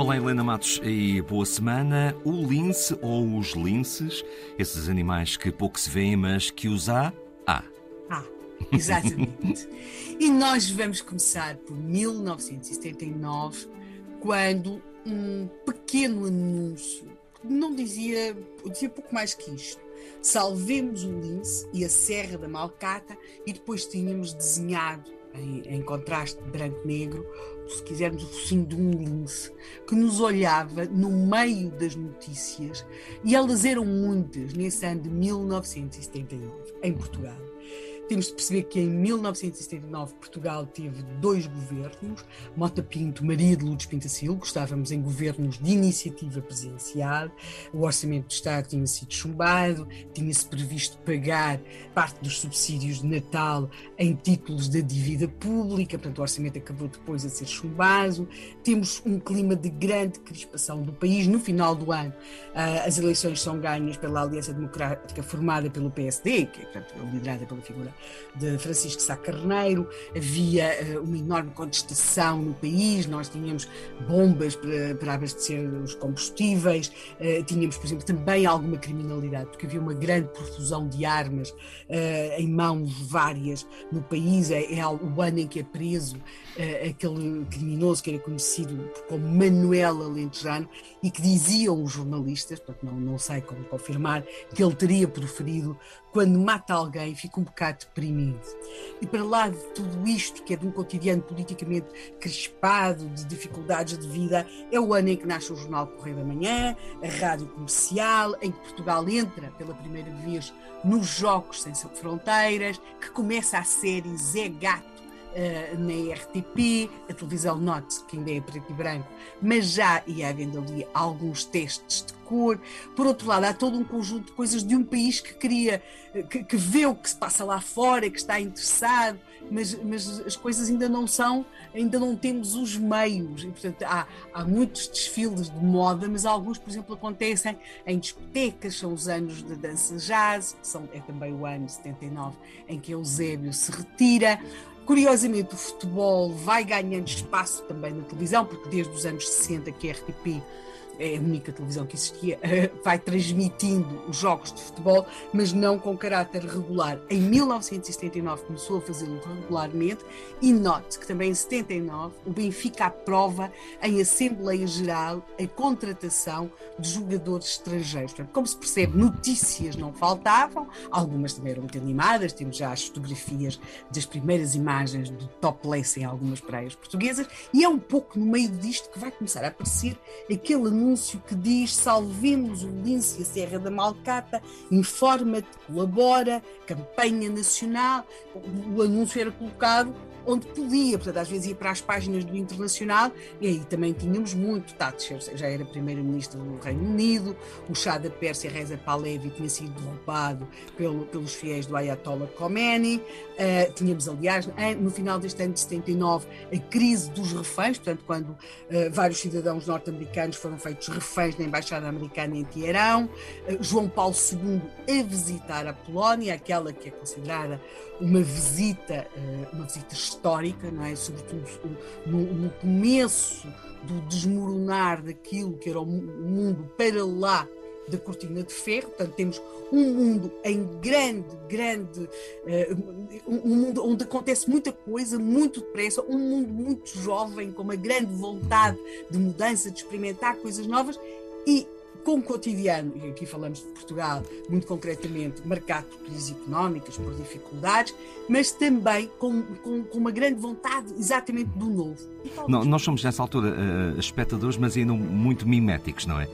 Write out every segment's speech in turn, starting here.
Olá, Helena Matos, e boa semana. O lince ou os linces, esses animais que pouco se veem, mas que os há, há. Ah, exatamente. e nós vamos começar por 1979, quando um pequeno anúncio, não dizia, dizia pouco mais que isto, salvemos o lince e a Serra da Malcata, e depois tínhamos desenhado em, em contraste branco-negro, se quisermos, o focinho de um lince, que nos olhava no meio das notícias, e elas eram muitas nesse ano de 1979, em Portugal. Temos de perceber que em 1979 Portugal teve dois governos, Mota Pinto, Maria de Lourdes Pintacil, estávamos em governos de iniciativa presidencial, o orçamento do Estado tinha sido chumbado, tinha-se previsto pagar parte dos subsídios de Natal em títulos da dívida pública, portanto o orçamento acabou depois a ser chumbado, temos um clima de grande crispação do país, no final do ano ah, as eleições são ganhas pela Aliança Democrática formada pelo PSD, que é portanto, liderada pela figura de Francisco Sá Carneiro, havia uh, uma enorme contestação no país, nós tínhamos bombas para, para abastecer os combustíveis, uh, tínhamos, por exemplo, também alguma criminalidade, porque havia uma grande profusão de armas uh, em mãos várias no país, é, é, o ano em que é preso aquele criminoso que era conhecido como Manuel Alentejano e que diziam os jornalistas, portanto não, não sei como confirmar, que ele teria proferido quando mata alguém, fica um bocado deprimido. E para lá de tudo isto, que é de um cotidiano politicamente crispado, de dificuldades de vida, é o ano em que nasce o Jornal Correio da Manhã, a rádio comercial, em que Portugal entra pela primeira vez nos Jogos Sem Fronteiras, que começa a série Zé Gato uh, na RTP, a televisão note que ainda é preto e branco, mas já ia havendo ali alguns testes de cor. Por outro lado, há todo um conjunto de coisas de um país que queria, que, que vê o que se passa lá fora, que está interessado, mas, mas as coisas ainda não são, ainda não temos os meios. E, portanto, há, há muitos desfiles de moda, mas alguns, por exemplo, acontecem em discotecas, são os anos da dança jazz, são, é também o ano 79 em que Eusébio se retira. Curiosamente, o futebol vai ganhando espaço também na televisão, porque desde os anos 60 que a RTP é a única televisão que existia, vai transmitindo os jogos de futebol, mas não com caráter regular. Em 1979 começou a fazê-lo regularmente e note que também em 79 o Benfica aprova em Assembleia Geral a contratação de jogadores estrangeiros. Portanto, como se percebe, notícias não faltavam, algumas também eram muito animadas, temos já as fotografias das primeiras imagens do topless em algumas praias portuguesas, e é um pouco no meio disto que vai começar a aparecer aquele anúncio anúncio que diz salvemos o lince a Serra da Malcata, informa-te, colabora, campanha nacional. O anúncio era colocado onde podia, portanto, às vezes ia para as páginas do Internacional e aí também tínhamos muito. Thatcher já era primeiro-ministro do Reino Unido, o chá da Pérsia, Reza Pahlavi, tinha sido derrubado pelo, pelos fiéis do Ayatollah Khomeini. Uh, tínhamos, aliás, no final deste ano de 79, a crise dos reféns, portanto, quando uh, vários cidadãos norte-americanos foram feitos reféns na Embaixada Americana em Teherão. Uh, João Paulo II a visitar a Polónia, aquela que é considerada uma visita, uma visita histórica, não é? sobretudo no, no começo do desmoronar daquilo que era o mundo para lá da cortina de ferro, portanto temos um mundo em grande, grande, uh, um mundo onde acontece muita coisa, muito depressa, um mundo muito jovem, com uma grande vontade de mudança, de experimentar coisas novas e com o cotidiano, e aqui falamos de Portugal, muito concretamente, marcado por crises económicas, por dificuldades, mas também com, com, com uma grande vontade exatamente do novo. Não, nós somos nessa altura uh, espectadores, mas ainda muito miméticos, não é?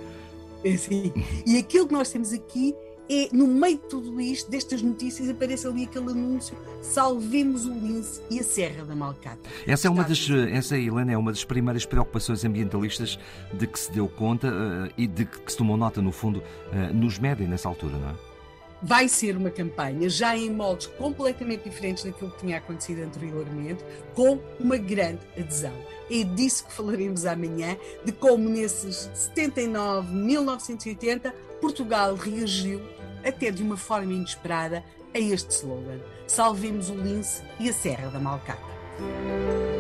É sim. E aquilo que nós temos aqui é, no meio de tudo isto, destas notícias, aparece ali aquele anúncio: salvemos o lince e a Serra da Malcata. Essa é uma das, essa, Helena, é uma das primeiras preocupações ambientalistas de que se deu conta uh, e de que se tomou nota, no fundo, uh, nos média nessa altura, não é? Vai ser uma campanha já em moldes completamente diferentes daquilo que tinha acontecido anteriormente, com uma grande adesão. É disso que falaremos amanhã, de como nesses 79, 1980, Portugal reagiu até de uma forma inesperada a este slogan: Salvemos o lince e a Serra da Malcata.